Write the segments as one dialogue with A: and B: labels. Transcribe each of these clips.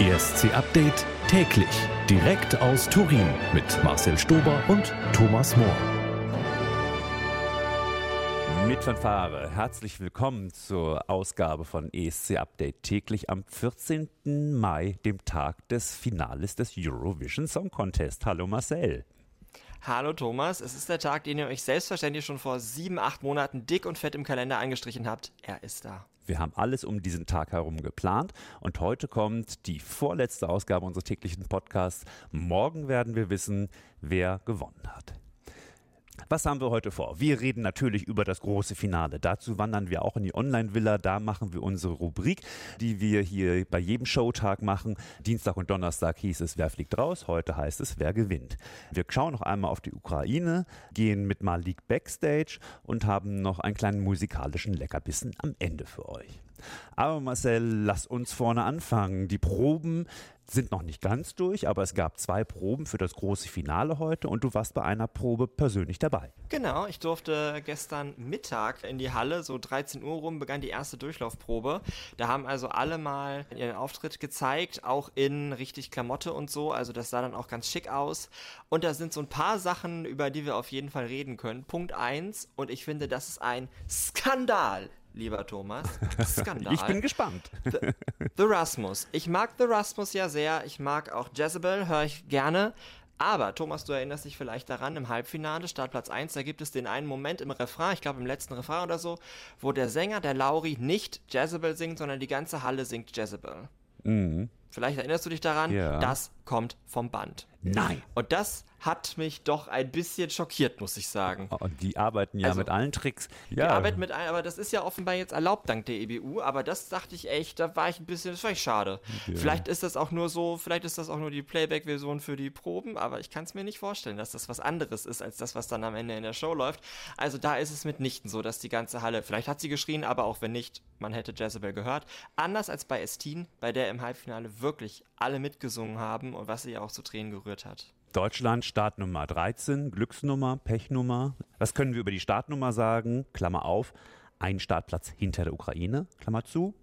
A: ESC Update täglich. Direkt aus Turin mit Marcel Stober und Thomas Mohr.
B: Mit Fanfare, herzlich willkommen zur Ausgabe von ESC Update täglich am 14. Mai, dem Tag des Finales des Eurovision Song Contest. Hallo Marcel.
C: Hallo Thomas, es ist der Tag, den ihr euch selbstverständlich schon vor sieben, acht Monaten dick und fett im Kalender angestrichen habt. Er ist da.
B: Wir haben alles um diesen Tag herum geplant und heute kommt die vorletzte Ausgabe unseres täglichen Podcasts. Morgen werden wir wissen, wer gewonnen hat. Was haben wir heute vor? Wir reden natürlich über das große Finale. Dazu wandern wir auch in die Online-Villa. Da machen wir unsere Rubrik, die wir hier bei jedem Showtag machen. Dienstag und Donnerstag hieß es, wer fliegt raus. Heute heißt es, wer gewinnt. Wir schauen noch einmal auf die Ukraine, gehen mit Malik Backstage und haben noch einen kleinen musikalischen Leckerbissen am Ende für euch. Aber Marcel, lass uns vorne anfangen. Die Proben sind noch nicht ganz durch, aber es gab zwei Proben für das große Finale heute und du warst bei einer Probe persönlich dabei.
C: Genau, ich durfte gestern Mittag in die Halle, so 13 Uhr rum begann die erste Durchlaufprobe. Da haben also alle mal ihren Auftritt gezeigt, auch in richtig Klamotte und so, also das sah dann auch ganz schick aus. Und da sind so ein paar Sachen, über die wir auf jeden Fall reden können. Punkt 1 und ich finde, das ist ein Skandal lieber Thomas.
B: Skandal. ich bin gespannt.
C: The, The Rasmus. Ich mag The Rasmus ja sehr. Ich mag auch Jezebel, höre ich gerne. Aber, Thomas, du erinnerst dich vielleicht daran, im Halbfinale, Startplatz 1, da gibt es den einen Moment im Refrain, ich glaube im letzten Refrain oder so, wo der Sänger, der Lauri, nicht Jezebel singt, sondern die ganze Halle singt Jezebel. Mhm. Vielleicht erinnerst du dich daran, ja. das kommt vom Band.
B: Nein.
C: Und das hat mich doch ein bisschen schockiert, muss ich sagen.
B: Oh, die arbeiten ja also, mit allen Tricks.
C: Ja. Die arbeiten mit allen, aber das ist ja offenbar jetzt erlaubt dank der EBU. Aber das dachte ich echt, da war ich ein bisschen, das war ich schade. Ja. Vielleicht ist das auch nur so, vielleicht ist das auch nur die Playback-Version für die Proben, aber ich kann es mir nicht vorstellen, dass das was anderes ist als das, was dann am Ende in der Show läuft. Also da ist es mitnichten so, dass die ganze Halle, vielleicht hat sie geschrien, aber auch wenn nicht, man hätte Jezebel gehört. Anders als bei Estin, bei der im Halbfinale wirklich alle mitgesungen haben und was sie auch zu Tränen gerührt hat.
B: Deutschland Startnummer 13, Glücksnummer, Pechnummer. Was können wir über die Startnummer sagen? Klammer auf, ein Startplatz hinter der Ukraine, Klammer zu.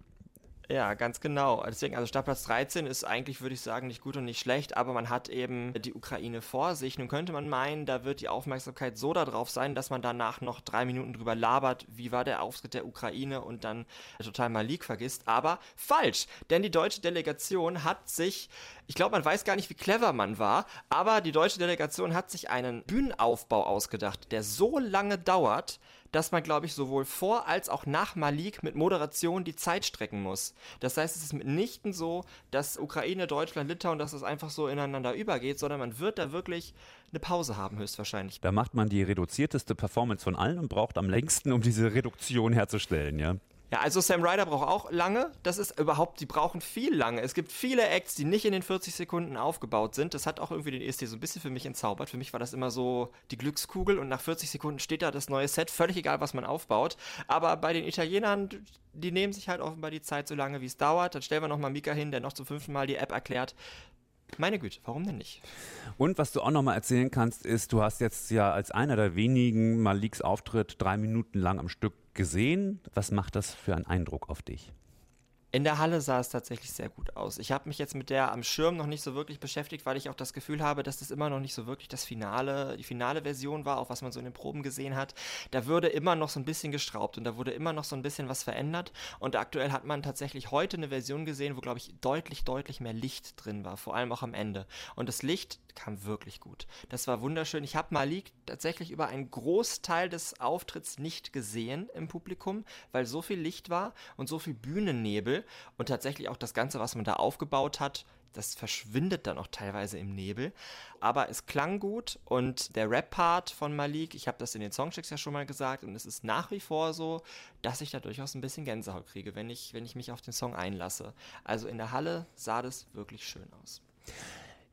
C: Ja, ganz genau. Deswegen, also Startplatz 13 ist eigentlich, würde ich sagen, nicht gut und nicht schlecht, aber man hat eben die Ukraine vor sich. Nun könnte man meinen, da wird die Aufmerksamkeit so darauf sein, dass man danach noch drei Minuten drüber labert, wie war der Auftritt der Ukraine und dann total Malik vergisst. Aber falsch, denn die deutsche Delegation hat sich, ich glaube, man weiß gar nicht, wie clever man war, aber die deutsche Delegation hat sich einen Bühnenaufbau ausgedacht, der so lange dauert, dass man, glaube ich, sowohl vor als auch nach Malik mit Moderation die Zeit strecken muss. Das heißt, es ist mitnichten so, dass Ukraine, Deutschland, Litauen, dass es einfach so ineinander übergeht, sondern man wird da wirklich eine Pause haben, höchstwahrscheinlich.
B: Da macht man die reduzierteste Performance von allen und braucht am längsten, um diese Reduktion herzustellen, ja.
C: Ja, also Sam Ryder braucht auch lange. Das ist überhaupt, die brauchen viel lange. Es gibt viele Acts, die nicht in den 40 Sekunden aufgebaut sind. Das hat auch irgendwie den EST so ein bisschen für mich entzaubert. Für mich war das immer so die Glückskugel und nach 40 Sekunden steht da das neue Set, völlig egal, was man aufbaut. Aber bei den Italienern, die nehmen sich halt offenbar die Zeit so lange, wie es dauert. Dann stellen wir nochmal Mika hin, der noch zum fünften Mal die App erklärt. Meine Güte, warum denn nicht?
B: Und was du auch nochmal erzählen kannst, ist, du hast jetzt ja als einer der wenigen Maliks Auftritt drei Minuten lang am Stück gesehen. Was macht das für einen Eindruck auf dich?
C: In der Halle sah es tatsächlich sehr gut aus. Ich habe mich jetzt mit der am Schirm noch nicht so wirklich beschäftigt, weil ich auch das Gefühl habe, dass das immer noch nicht so wirklich das Finale, die finale Version war, auch was man so in den Proben gesehen hat. Da würde immer noch so ein bisschen gestraubt und da wurde immer noch so ein bisschen was verändert. Und aktuell hat man tatsächlich heute eine Version gesehen, wo, glaube ich, deutlich, deutlich mehr Licht drin war, vor allem auch am Ende. Und das Licht kam wirklich gut. Das war wunderschön. Ich habe Malik tatsächlich über einen Großteil des Auftritts nicht gesehen im Publikum, weil so viel Licht war und so viel Bühnennebel und tatsächlich auch das Ganze, was man da aufgebaut hat, das verschwindet dann auch teilweise im Nebel. Aber es klang gut und der Rap-Part von Malik, ich habe das in den Songchecks ja schon mal gesagt und es ist nach wie vor so, dass ich da durchaus ein bisschen Gänsehaut kriege, wenn ich, wenn ich mich auf den Song einlasse. Also in der Halle sah das wirklich schön aus.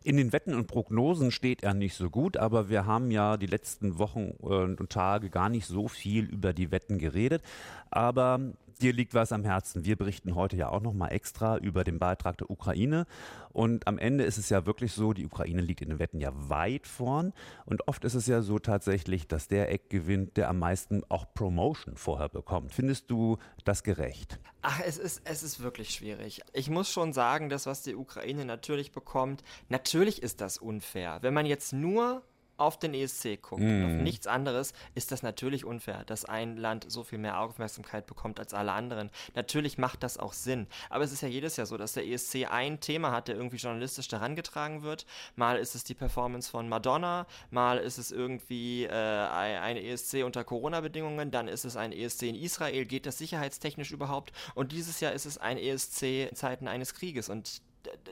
B: In den Wetten und Prognosen steht er nicht so gut, aber wir haben ja die letzten Wochen und Tage gar nicht so viel über die Wetten geredet. Aber dir liegt was am Herzen. Wir berichten heute ja auch nochmal extra über den Beitrag der Ukraine. Und am Ende ist es ja wirklich so, die Ukraine liegt in den Wetten ja weit vorn. Und oft ist es ja so tatsächlich, dass der Eck gewinnt, der am meisten auch Promotion vorher bekommt. Findest du das gerecht?
C: Ach, es ist, es ist wirklich schwierig. Ich muss schon sagen, das, was die Ukraine natürlich bekommt, natürlich ist das unfair. Wenn man jetzt nur auf den ESC guckt, mm. auf nichts anderes, ist das natürlich unfair, dass ein Land so viel mehr Aufmerksamkeit bekommt als alle anderen. Natürlich macht das auch Sinn. Aber es ist ja jedes Jahr so, dass der ESC ein Thema hat, der irgendwie journalistisch darangetragen wird. Mal ist es die Performance von Madonna, mal ist es irgendwie äh, ein ESC unter Corona-Bedingungen, dann ist es ein ESC in Israel. Geht das sicherheitstechnisch überhaupt? Und dieses Jahr ist es ein ESC in Zeiten eines Krieges. Und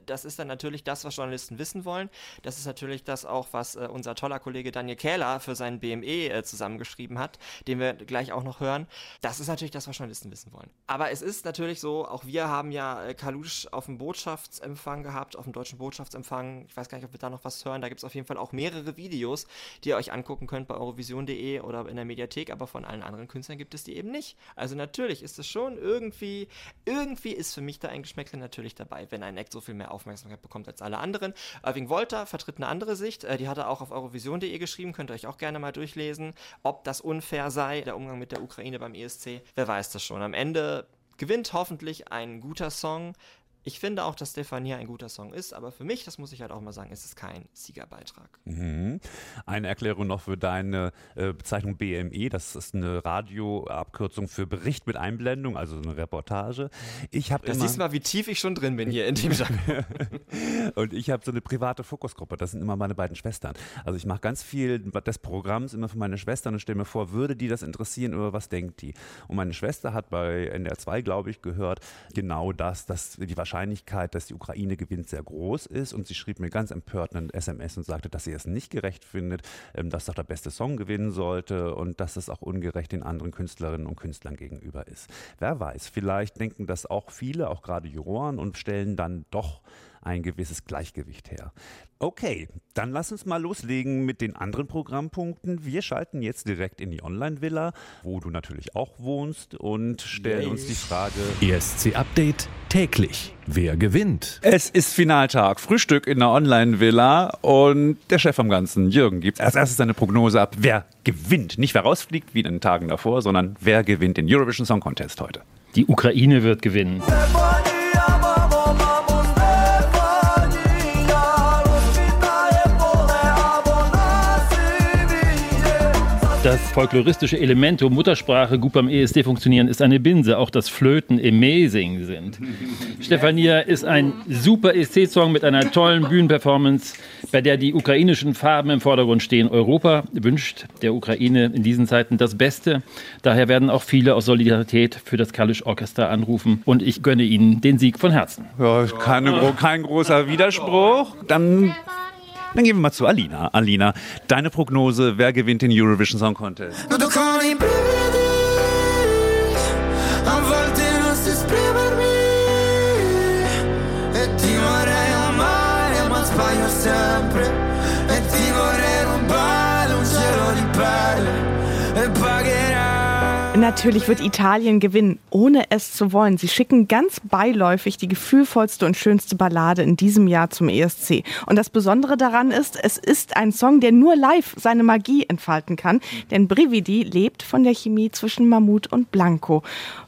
C: das ist dann natürlich das, was Journalisten wissen wollen. Das ist natürlich das auch, was äh, unser toller Kollege Daniel Kähler für seinen BME äh, zusammengeschrieben hat, den wir gleich auch noch hören. Das ist natürlich das, was Journalisten wissen wollen. Aber es ist natürlich so, auch wir haben ja äh, Kalusch auf dem Botschaftsempfang gehabt, auf dem deutschen Botschaftsempfang. Ich weiß gar nicht, ob wir da noch was hören. Da gibt es auf jeden Fall auch mehrere Videos, die ihr euch angucken könnt bei eurovision.de oder in der Mediathek, aber von allen anderen Künstlern gibt es die eben nicht. Also natürlich ist es schon irgendwie, irgendwie ist für mich da ein Geschmäckle natürlich dabei, wenn ein Act so viel mehr Aufmerksamkeit bekommt als alle anderen. Irving Wolter vertritt eine andere Sicht. Äh, die hat er auch auf eurovision.de geschrieben. Könnt ihr euch auch gerne mal durchlesen. Ob das unfair sei, der Umgang mit der Ukraine beim ESC, wer weiß das schon. Am Ende gewinnt hoffentlich ein guter Song, ich finde auch, dass Stefania ein guter Song ist, aber für mich, das muss ich halt auch mal sagen, ist es kein Siegerbeitrag.
B: Mhm. Eine Erklärung noch für deine äh, Bezeichnung BME. Das ist eine Radioabkürzung für Bericht mit Einblendung, also eine Reportage. Ich habe
C: Das siehst du mal, wie tief ich schon drin bin hier in dem.
B: Und ich habe so eine private Fokusgruppe. Das sind immer meine beiden Schwestern. Also ich mache ganz viel des Programms immer für meine Schwestern und stelle mir vor, würde die das interessieren, über was denkt die? Und meine Schwester hat bei NDR 2, glaube ich, gehört, genau das, dass die Wahrscheinlichkeit Wahrscheinlichkeit, dass die Ukraine gewinnt, sehr groß ist. Und sie schrieb mir ganz empört einen SMS und sagte, dass sie es nicht gerecht findet, ähm, dass doch der beste Song gewinnen sollte und dass es auch ungerecht den anderen Künstlerinnen und Künstlern gegenüber ist. Wer weiß, vielleicht denken das auch viele, auch gerade Juroren, und stellen dann doch ein gewisses Gleichgewicht her. Okay, dann lass uns mal loslegen mit den anderen Programmpunkten. Wir schalten jetzt direkt in die Online-Villa, wo du natürlich auch wohnst und stellen Yay. uns die Frage:
A: ESC-Update täglich. Wer gewinnt?
B: Es ist Finaltag, Frühstück in der Online-Villa und der Chef am Ganzen, Jürgen, gibt als erstes seine Prognose ab. Wer gewinnt? Nicht wer rausfliegt wie in den Tagen davor, sondern wer gewinnt den Eurovision Song Contest heute?
D: Die Ukraine wird gewinnen. Das folkloristische Element, wo Muttersprache gut beim ESD funktionieren, ist eine Binse. Auch das Flöten amazing sind. Stefania ist ein super ESC-Song mit einer tollen Bühnenperformance, bei der die ukrainischen Farben im Vordergrund stehen. Europa wünscht der Ukraine in diesen Zeiten das Beste. Daher werden auch viele aus Solidarität für das Kalisch Orchester anrufen. Und ich gönne ihnen den Sieg von Herzen.
B: Ja, keine, kein großer Widerspruch. Dann dann gehen wir mal zu Alina. Alina, deine Prognose, wer gewinnt den Eurovision Song Contest?
E: Natürlich wird Italien gewinnen, ohne es zu wollen. Sie schicken ganz beiläufig die gefühlvollste und schönste Ballade in diesem Jahr zum ESC. Und das Besondere daran ist, es ist ein Song, der nur live seine Magie entfalten kann. Denn Brividi lebt von der Chemie zwischen Mammut und Blanco.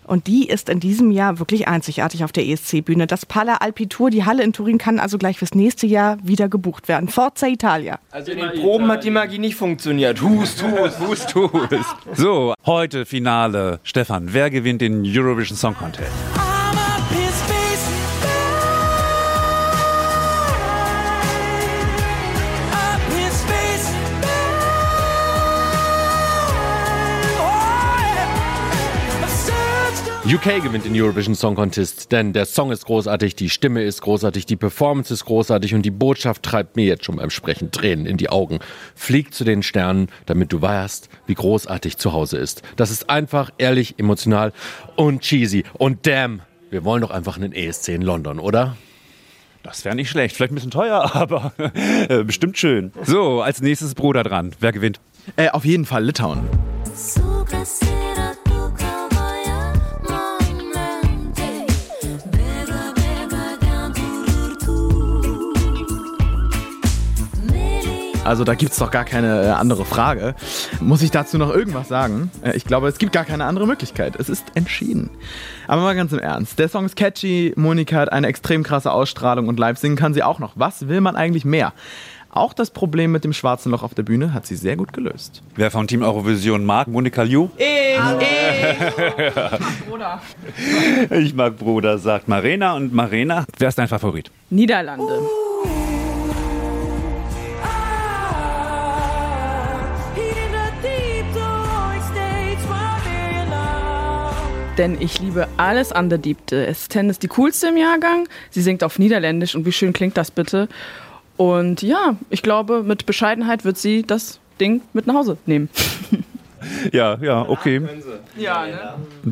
E: Und die ist in diesem Jahr wirklich einzigartig auf der ESC-Bühne. Das Pala Alpitur, die Halle in Turin, kann also gleich fürs nächste Jahr wieder gebucht werden. Forza Italia.
C: Also in den Proben hat die Magie nicht funktioniert. Hust, hust, hust, hust.
B: So, heute Finale. Stefan, wer gewinnt den Eurovision Song Contest?
F: UK gewinnt den Eurovision Song Contest, denn der Song ist großartig, die Stimme ist großartig, die Performance ist großartig und die Botschaft treibt mir jetzt schon beim Sprechen Tränen in die Augen. Flieg zu den Sternen, damit du weißt, wie großartig zu Hause ist. Das ist einfach, ehrlich, emotional und cheesy. Und damn, wir wollen doch einfach einen ESC in London, oder?
B: Das wäre nicht schlecht. Vielleicht ein bisschen teuer, aber äh, bestimmt schön. So, als nächstes Bruder dran. Wer gewinnt?
G: Äh, auf jeden Fall Litauen. So Also da gibt es doch gar keine äh, andere Frage. Muss ich dazu noch irgendwas sagen? Äh, ich glaube, es gibt gar keine andere Möglichkeit. Es ist entschieden. Aber mal ganz im Ernst. Der Song ist catchy, Monika hat eine extrem krasse Ausstrahlung und live singen kann sie auch noch. Was will man eigentlich mehr? Auch das Problem mit dem schwarzen Loch auf der Bühne hat sie sehr gut gelöst.
B: Wer vom Team Eurovision mag, Monika Liu?
E: Ich, ich.
B: Bruder. Ich mag Bruder, sagt Marena. Und Marena, wer ist dein Favorit?
E: Niederlande. Denn ich liebe alles an der Diebte. Ten ist die coolste im Jahrgang. Sie singt auf Niederländisch und wie schön klingt das bitte? Und ja, ich glaube, mit Bescheidenheit wird sie das Ding mit nach Hause nehmen.
B: Ja, ja, okay.
E: Ne?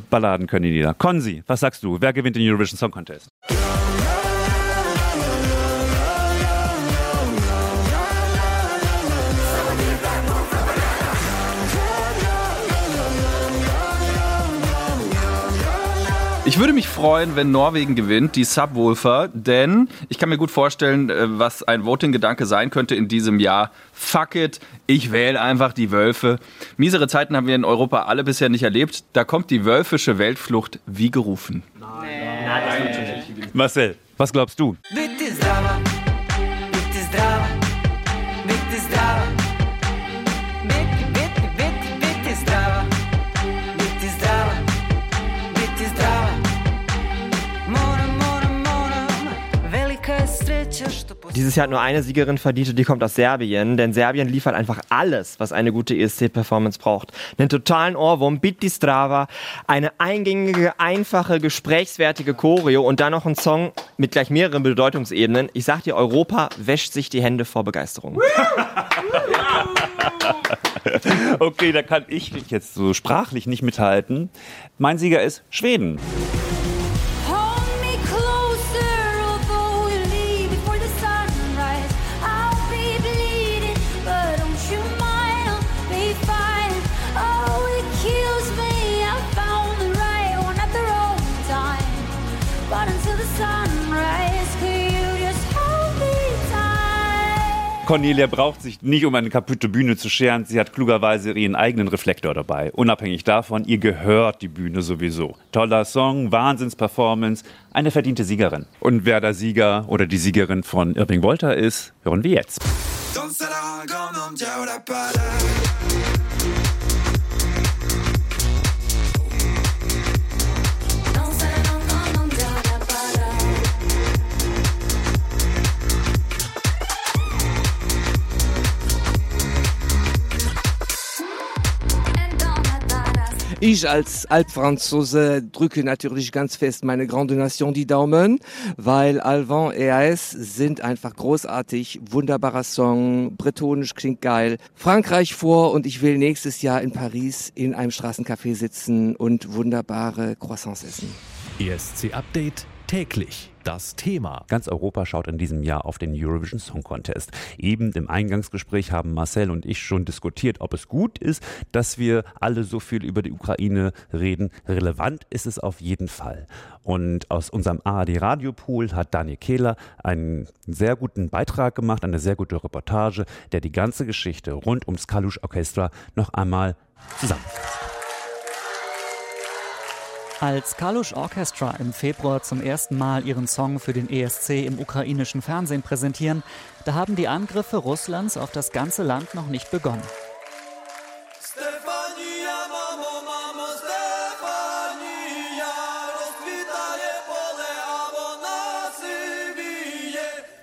B: Balladen können die Lieder. Konzi, was sagst du? Wer gewinnt den Eurovision Song Contest?
H: Ich würde mich freuen, wenn Norwegen gewinnt, die Subwoofer, denn ich kann mir gut vorstellen, äh, was ein Voting-Gedanke sein könnte in diesem Jahr. Fuck it, ich wähle einfach die Wölfe. Miesere Zeiten haben wir in Europa alle bisher nicht erlebt. Da kommt die wölfische Weltflucht wie gerufen. Nein,
B: Nein. Nein. Marcel, was glaubst du? Bitte
C: Dieses Jahr hat nur eine Siegerin verdient und die kommt aus Serbien, denn Serbien liefert einfach alles, was eine gute ESC-Performance braucht. Einen totalen Ohrwurm, Beat die Strava, eine eingängige, einfache, gesprächswertige Choreo und dann noch ein Song mit gleich mehreren Bedeutungsebenen. Ich sag dir, Europa wäscht sich die Hände vor Begeisterung.
B: okay, da kann ich jetzt so sprachlich nicht mithalten. Mein Sieger ist Schweden. Cornelia braucht sich nicht um eine kaputte Bühne zu scheren. Sie hat klugerweise ihren eigenen Reflektor dabei. Unabhängig davon, ihr gehört die Bühne sowieso. Toller Song, Wahnsinnsperformance, eine verdiente Siegerin. Und wer der Sieger oder die Siegerin von Irving Wolter ist, hören wir jetzt.
I: Ich als Altfranzose drücke natürlich ganz fest meine Grande Nation die Daumen, weil Alvan EAS sind einfach großartig, wunderbarer Song, bretonisch klingt geil. Frankreich vor und ich will nächstes Jahr in Paris in einem Straßencafé sitzen und wunderbare Croissants essen.
A: ESC Update täglich das Thema.
B: Ganz Europa schaut in diesem Jahr auf den Eurovision Song Contest. Eben im Eingangsgespräch haben Marcel und ich schon diskutiert, ob es gut ist, dass wir alle so viel über die Ukraine reden. Relevant ist es auf jeden Fall. Und aus unserem ARD Radiopool hat Daniel Kehler einen sehr guten Beitrag gemacht, eine sehr gute Reportage, der die ganze Geschichte rund ums Kalush Orchestra noch einmal zusammenfasst.
J: Als Kalush Orchestra im Februar zum ersten Mal ihren Song für den ESC im ukrainischen Fernsehen präsentieren, da haben die Angriffe Russlands auf das ganze Land noch nicht begonnen.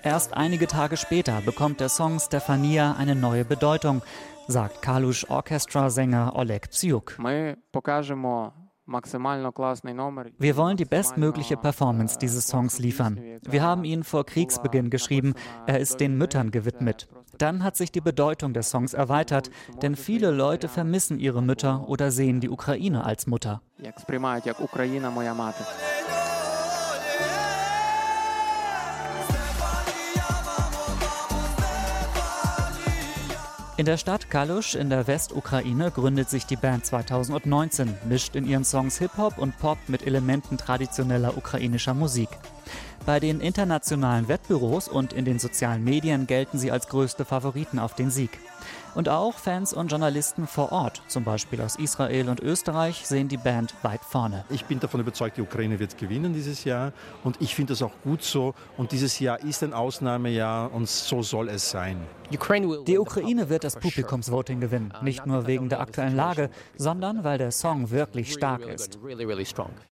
J: Erst einige Tage später bekommt der Song Stefania eine neue Bedeutung, sagt Kalush Orchestra-Sänger Oleg Psyuk. Wir wollen die bestmögliche Performance dieses Songs liefern. Wir haben ihn vor Kriegsbeginn geschrieben. Er ist den Müttern gewidmet. Dann hat sich die Bedeutung des Songs erweitert, denn viele Leute vermissen ihre Mütter oder sehen die Ukraine als Mutter. In der Stadt Kalusch in der Westukraine gründet sich die Band 2019, mischt in ihren Songs Hip-Hop und Pop mit Elementen traditioneller ukrainischer Musik. Bei den internationalen Wettbüros und in den sozialen Medien gelten sie als größte Favoriten auf den Sieg. Und auch Fans und Journalisten vor Ort, zum Beispiel aus Israel und Österreich, sehen die Band weit vorne.
K: Ich bin davon überzeugt, die Ukraine wird gewinnen dieses Jahr und ich finde das auch gut so. Und dieses Jahr ist ein Ausnahmejahr und so soll es sein.
J: Die Ukraine wird das Publikumsvoting gewinnen, nicht nur wegen der aktuellen Lage, sondern weil der Song wirklich stark ist.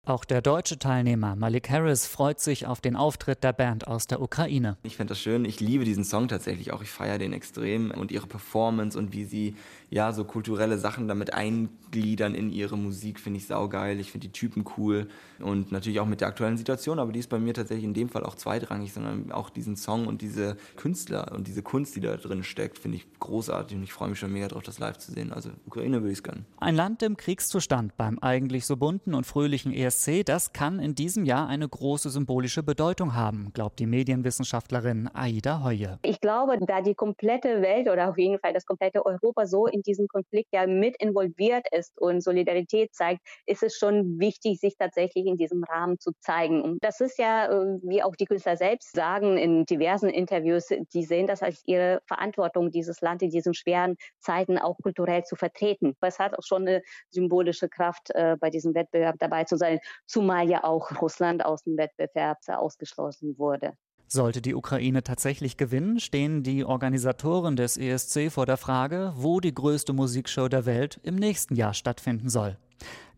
J: Auch der deutsche Teilnehmer Malik Harris freut sich auf den Auftritt der Band aus der Ukraine.
L: Ich finde das schön, ich liebe diesen Song tatsächlich auch, ich feiere den extrem und ihre Performance und wie sie ja, so kulturelle Sachen damit eingliedern in ihre Musik, finde ich saugeil. Ich finde die Typen cool und natürlich auch mit der aktuellen Situation, aber die ist bei mir tatsächlich in dem Fall auch zweitrangig, sondern auch diesen Song und diese Künstler und diese Kunst, die da drin steckt, finde ich großartig und ich freue mich schon mega drauf, das live zu sehen. Also Ukraine würde ich es gönnen.
J: Ein Land im Kriegszustand beim eigentlich so bunten und fröhlichen ESC, das kann in diesem Jahr eine große symbolische Bedeutung haben, glaubt die Medienwissenschaftlerin Aida Heue.
M: Ich glaube, da die komplette Welt oder auf jeden Fall das komplette Europa so in diesem Konflikt ja mit involviert ist und Solidarität zeigt, ist es schon wichtig, sich tatsächlich in diesem Rahmen zu zeigen. Und das ist ja, äh, wie auch die Künstler selbst sagen in diversen Interviews, die sehen das als ihre Verantwortung, dieses Land in diesen schweren Zeiten auch kulturell zu vertreten. Es hat auch schon eine symbolische Kraft, äh, bei diesem Wettbewerb dabei zu sein, zumal ja auch Russland aus dem Wettbewerb ausgeschlossen wurde.
J: Sollte die Ukraine tatsächlich gewinnen, stehen die Organisatoren des ESC vor der Frage, wo die größte Musikshow der Welt im nächsten Jahr stattfinden soll.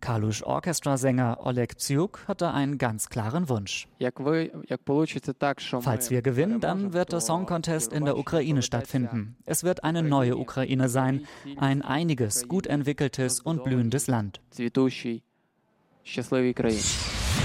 J: Kalusch Orchestra-Sänger Oleg Psyuk hatte einen ganz klaren Wunsch. Falls wir gewinnen, dann wird der Song Contest in der Ukraine stattfinden. Es wird eine neue Ukraine sein, ein einiges, gut entwickeltes und blühendes Land.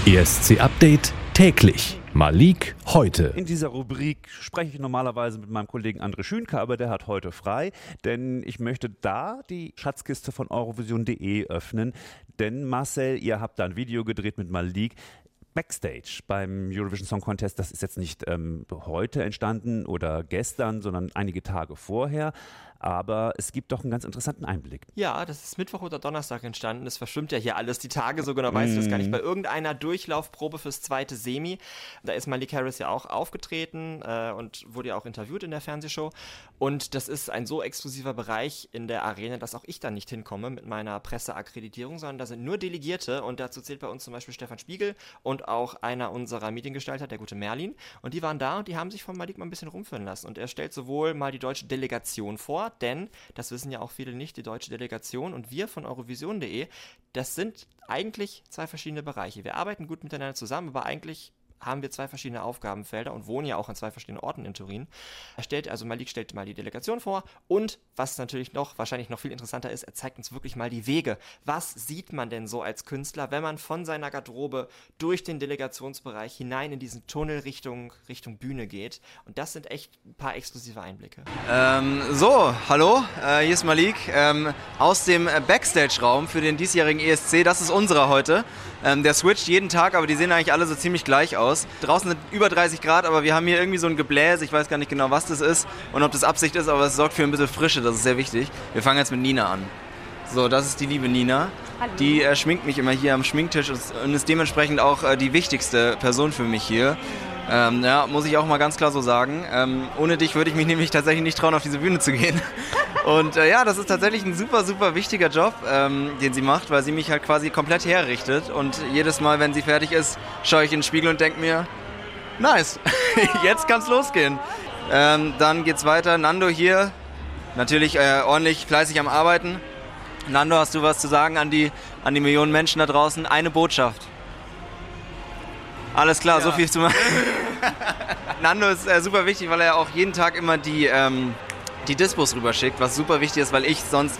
A: ESC Update täglich. Malik heute.
B: In dieser Rubrik spreche ich normalerweise mit meinem Kollegen André Schünke, aber der hat heute frei, denn ich möchte da die Schatzkiste von Eurovision.de öffnen. Denn Marcel, ihr habt da ein Video gedreht mit Malik. Backstage beim Eurovision Song Contest, das ist jetzt nicht ähm, heute entstanden oder gestern, sondern einige Tage vorher aber es gibt doch einen ganz interessanten Einblick.
C: Ja, das ist Mittwoch oder Donnerstag entstanden. Es verschwimmt ja hier alles die Tage, so genau weißt mm. du das gar nicht. Mhm. Bei irgendeiner Durchlaufprobe fürs zweite Semi, da ist Malik Harris ja auch aufgetreten äh, und wurde ja auch interviewt in der Fernsehshow. Und das ist ein so exklusiver Bereich in der Arena, dass auch ich da nicht hinkomme mit meiner Presseakkreditierung, sondern da sind nur Delegierte und dazu zählt bei uns zum Beispiel Stefan Spiegel und auch einer unserer Mediengestalter, der gute Merlin. Und die waren da und die haben sich von Malik mal ein bisschen rumführen lassen. Und er stellt sowohl mal die deutsche Delegation vor, denn, das wissen ja auch viele nicht, die deutsche Delegation und wir von Eurovision.de, das sind eigentlich zwei verschiedene Bereiche. Wir arbeiten gut miteinander zusammen, aber eigentlich haben wir zwei verschiedene Aufgabenfelder und wohnen ja auch an zwei verschiedenen Orten in Turin. Er stellt, also Malik stellt mal die Delegation vor und was natürlich noch, wahrscheinlich noch viel interessanter ist, er zeigt uns wirklich mal die Wege. Was sieht man denn so als Künstler, wenn man von seiner Garderobe durch den Delegationsbereich hinein in diesen Tunnel Richtung, Richtung Bühne geht? Und das sind echt ein paar exklusive Einblicke.
L: Ähm, so, hallo, äh, hier ist Malik ähm, aus dem Backstage-Raum für den diesjährigen ESC. Das ist unserer heute. Ähm, der switcht jeden Tag, aber die sehen eigentlich alle so ziemlich gleich aus. Draußen sind über 30 Grad, aber wir haben hier irgendwie so ein Gebläse. Ich weiß gar nicht genau, was das ist und ob das Absicht ist, aber es sorgt für ein bisschen Frische. Das ist sehr wichtig. Wir fangen jetzt mit Nina an. So, das ist die liebe Nina. Hallo. Die äh, schminkt mich immer hier am Schminktisch und ist dementsprechend auch äh, die wichtigste Person für mich hier. Ähm, ja, muss ich auch mal ganz klar so sagen. Ähm, ohne dich würde ich mich nämlich tatsächlich nicht trauen, auf diese Bühne zu gehen. Und äh, ja, das ist tatsächlich ein super, super wichtiger Job, ähm, den sie macht, weil sie mich halt quasi komplett herrichtet. Und jedes Mal, wenn sie fertig ist, schaue ich in den Spiegel und denke mir, nice, jetzt kann's losgehen. Ähm, dann geht's weiter. Nando hier, natürlich äh, ordentlich fleißig am Arbeiten. Nando, hast du was zu sagen an die, an die Millionen Menschen da draußen? Eine Botschaft. Alles klar, ja. so viel zu machen. Nando ist äh, super wichtig, weil er auch jeden Tag immer die, ähm, die Dispos rüberschickt, was super wichtig ist, weil ich sonst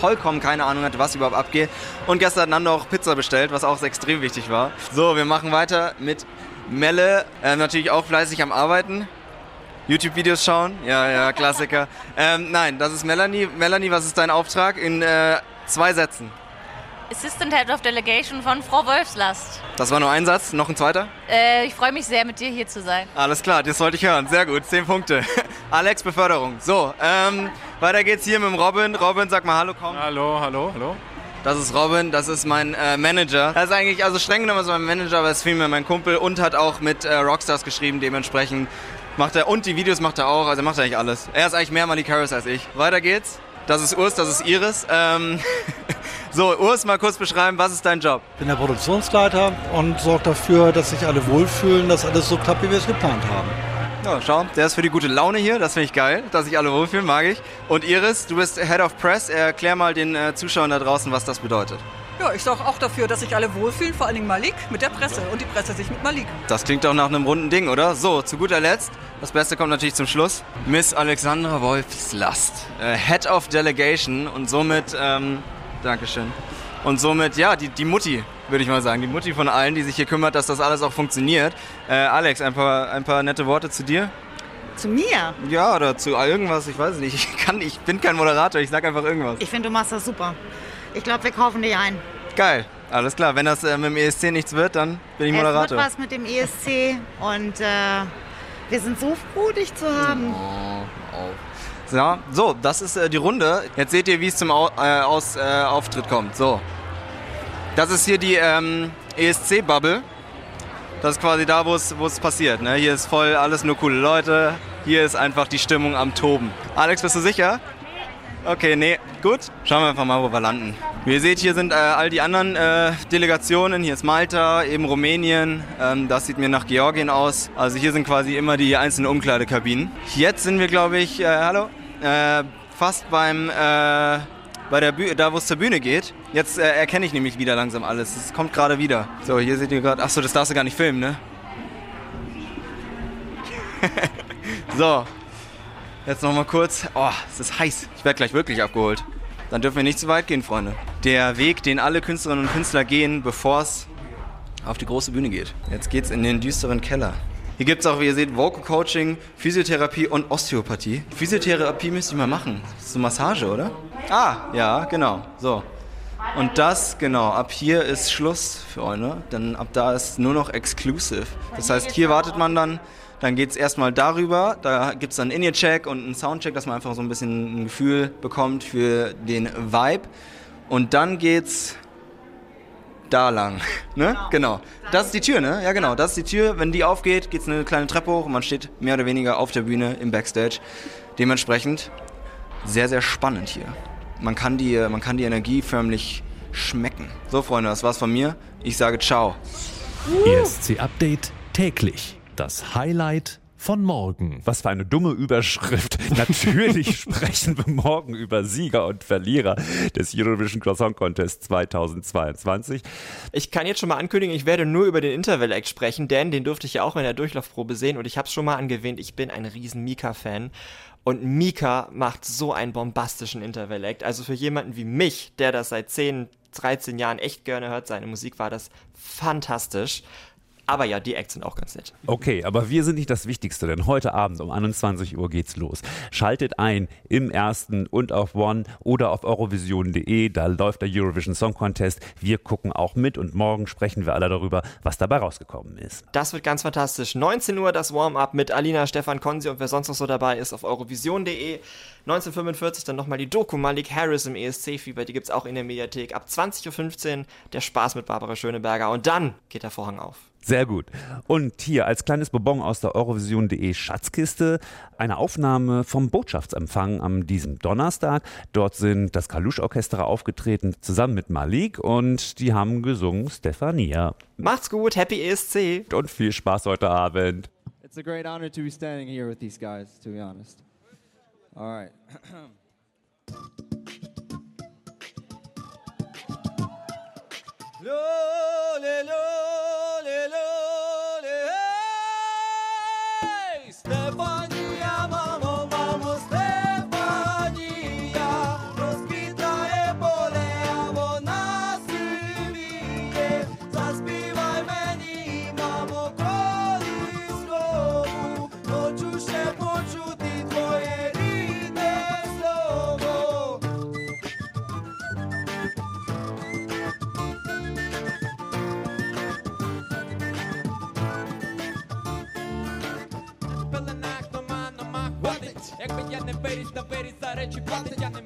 L: vollkommen keine Ahnung hatte, was überhaupt abgeht. Und gestern hat Nando auch Pizza bestellt, was auch extrem wichtig war. So, wir machen weiter mit Melle, äh, natürlich auch fleißig am Arbeiten. YouTube-Videos schauen, ja, ja, Klassiker. ähm, nein, das ist Melanie. Melanie, was ist dein Auftrag in äh, zwei Sätzen?
N: Assistant Head of Delegation von Frau Wolfslast.
L: Das war nur ein Satz, noch ein zweiter?
N: Äh, ich freue mich sehr, mit dir hier zu sein.
L: Alles klar, das wollte ich hören. Sehr gut, zehn Punkte. Alex, Beförderung. So, ähm, weiter geht's hier mit dem Robin. Robin, sag mal Hallo, komm.
O: Hallo, hallo, hallo.
L: Das ist Robin, das ist mein äh, Manager. Das ist eigentlich, also streng genommen ist mein Manager, aber es ist vielmehr mein Kumpel und hat auch mit äh, Rockstars geschrieben, dementsprechend macht er, und die Videos macht er auch, also er macht eigentlich alles. Er ist eigentlich mehr Malik Harris als ich. Weiter geht's. Das ist Urs, das ist Iris. Ähm, so, Urs, mal kurz beschreiben, was ist dein Job?
O: Ich bin der Produktionsleiter und sorge dafür, dass sich alle wohlfühlen, dass alles so klappt, wie wir es geplant haben.
L: Ja, schau, der ist für die gute Laune hier, das finde ich geil, dass sich alle wohlfühlen, mag ich. Und Iris, du bist Head of Press, erklär mal den äh, Zuschauern da draußen, was das bedeutet.
P: Ja, ich sorge auch dafür, dass sich alle wohlfühlen, vor allen Dingen Malik mit der Presse und die Presse sich mit Malik.
L: Das klingt doch nach einem runden Ding, oder? So, zu guter Letzt, das Beste kommt natürlich zum Schluss. Miss Alexandra Wolfslast, äh, Head of Delegation und somit, ähm, Dankeschön. Und somit, ja, die, die Mutti, würde ich mal sagen. Die Mutti von allen, die sich hier kümmert, dass das alles auch funktioniert. Äh, Alex, ein paar, ein paar nette Worte zu dir?
Q: Zu mir?
L: Ja, oder zu irgendwas, ich weiß nicht. Ich, kann, ich bin kein Moderator, ich sag einfach irgendwas.
Q: Ich finde, du machst das super. Ich glaube, wir kaufen dich ein.
L: Geil, alles klar. Wenn das äh, mit dem ESC nichts wird, dann bin ich Moderator.
Q: Es wird was mit dem ESC und äh, wir sind so froh, dich zu haben.
L: Oh, oh. Ja, so, das ist äh, die Runde. Jetzt seht ihr, wie es zum Au äh, Aus, äh, Auftritt kommt. So. Das ist hier die ähm, ESC-Bubble. Das ist quasi da, wo es passiert. Ne? Hier ist voll alles nur coole Leute. Hier ist einfach die Stimmung am Toben. Alex, bist du sicher? Okay, nee, gut. Schauen wir einfach mal, wo wir landen. Wie ihr seht, hier sind äh, all die anderen äh, Delegationen. Hier ist Malta, eben Rumänien. Ähm, das sieht mir nach Georgien aus. Also hier sind quasi immer die einzelnen Umkleidekabinen. Jetzt sind wir, glaube ich, äh, hallo, äh, fast beim, äh, bei der Bühne, da wo es zur Bühne geht. Jetzt äh, erkenne ich nämlich wieder langsam alles. Es kommt gerade wieder. So, hier seht ihr gerade, achso, das darfst du gar nicht filmen, ne? so, Jetzt noch mal kurz. Oh, es ist heiß. Ich werde gleich wirklich abgeholt. Dann dürfen wir nicht zu weit gehen, Freunde. Der Weg, den alle Künstlerinnen und Künstler gehen, bevor es auf die große Bühne geht. Jetzt geht's in den düsteren Keller. Hier gibt es auch, wie ihr seht, Vocal Coaching, Physiotherapie und Osteopathie. Physiotherapie müsste ich mal machen. Das ist so Massage, oder? Ah, ja, genau. So. Und das, genau, ab hier ist Schluss für euch, ne? Denn ab da ist nur noch exclusive. Das heißt, hier wartet man dann dann geht es erstmal darüber, da gibt es dann einen In-Ear-Check und einen Soundcheck, dass man einfach so ein bisschen ein Gefühl bekommt für den Vibe. Und dann geht's da lang. ne? Genau. Das ist die Tür, ne? Ja, genau. Das ist die Tür. Wenn die aufgeht, geht es eine kleine Treppe hoch und man steht mehr oder weniger auf der Bühne im Backstage. Dementsprechend sehr, sehr spannend hier. Man kann die, man kann die Energie förmlich schmecken. So, Freunde, das war's von mir. Ich sage ciao.
A: ESC Update täglich das Highlight von morgen.
B: Was für eine dumme Überschrift. Natürlich sprechen wir morgen über Sieger und Verlierer des Eurovision Song Contest 2022.
C: Ich kann jetzt schon mal ankündigen, ich werde nur über den Interval Act sprechen, denn den durfte ich ja auch in der Durchlaufprobe sehen und ich habe es schon mal angewähnt, ich bin ein riesen Mika-Fan. Und Mika macht so einen bombastischen Interval Act. Also für jemanden wie mich, der das seit 10, 13 Jahren echt gerne hört, seine Musik war das fantastisch. Aber ja, die Acts sind auch ganz nett.
B: Okay, aber wir sind nicht das Wichtigste, denn heute Abend um 21 Uhr geht's los. Schaltet ein im ersten und auf One oder auf Eurovision.de. Da läuft der Eurovision Song Contest. Wir gucken auch mit und morgen sprechen wir alle darüber, was dabei rausgekommen ist.
C: Das wird ganz fantastisch. 19 Uhr das Warm-up mit Alina, Stefan Konzi und wer sonst noch so dabei ist auf Eurovision.de. 1945 dann nochmal die Doku Malik Harris im ESC-Fieber, die gibt's auch in der Mediathek. Ab 20.15 Uhr der Spaß mit Barbara Schöneberger und dann geht der Vorhang auf.
B: Sehr gut. Und hier als kleines Bonbon aus der Eurovision.de Schatzkiste eine Aufnahme vom Botschaftsempfang am diesem Donnerstag. Dort sind das Kalusch-Orchester aufgetreten, zusammen mit Malik und die haben gesungen Stefania.
C: Macht's gut, happy ESC.
B: Und viel Spaß heute Abend.
R: It's a great honor to be standing here with these guys, to be honest. All right. lo, le, lo, le, lo, Якби я не виріс, на виріс за речі платить Я не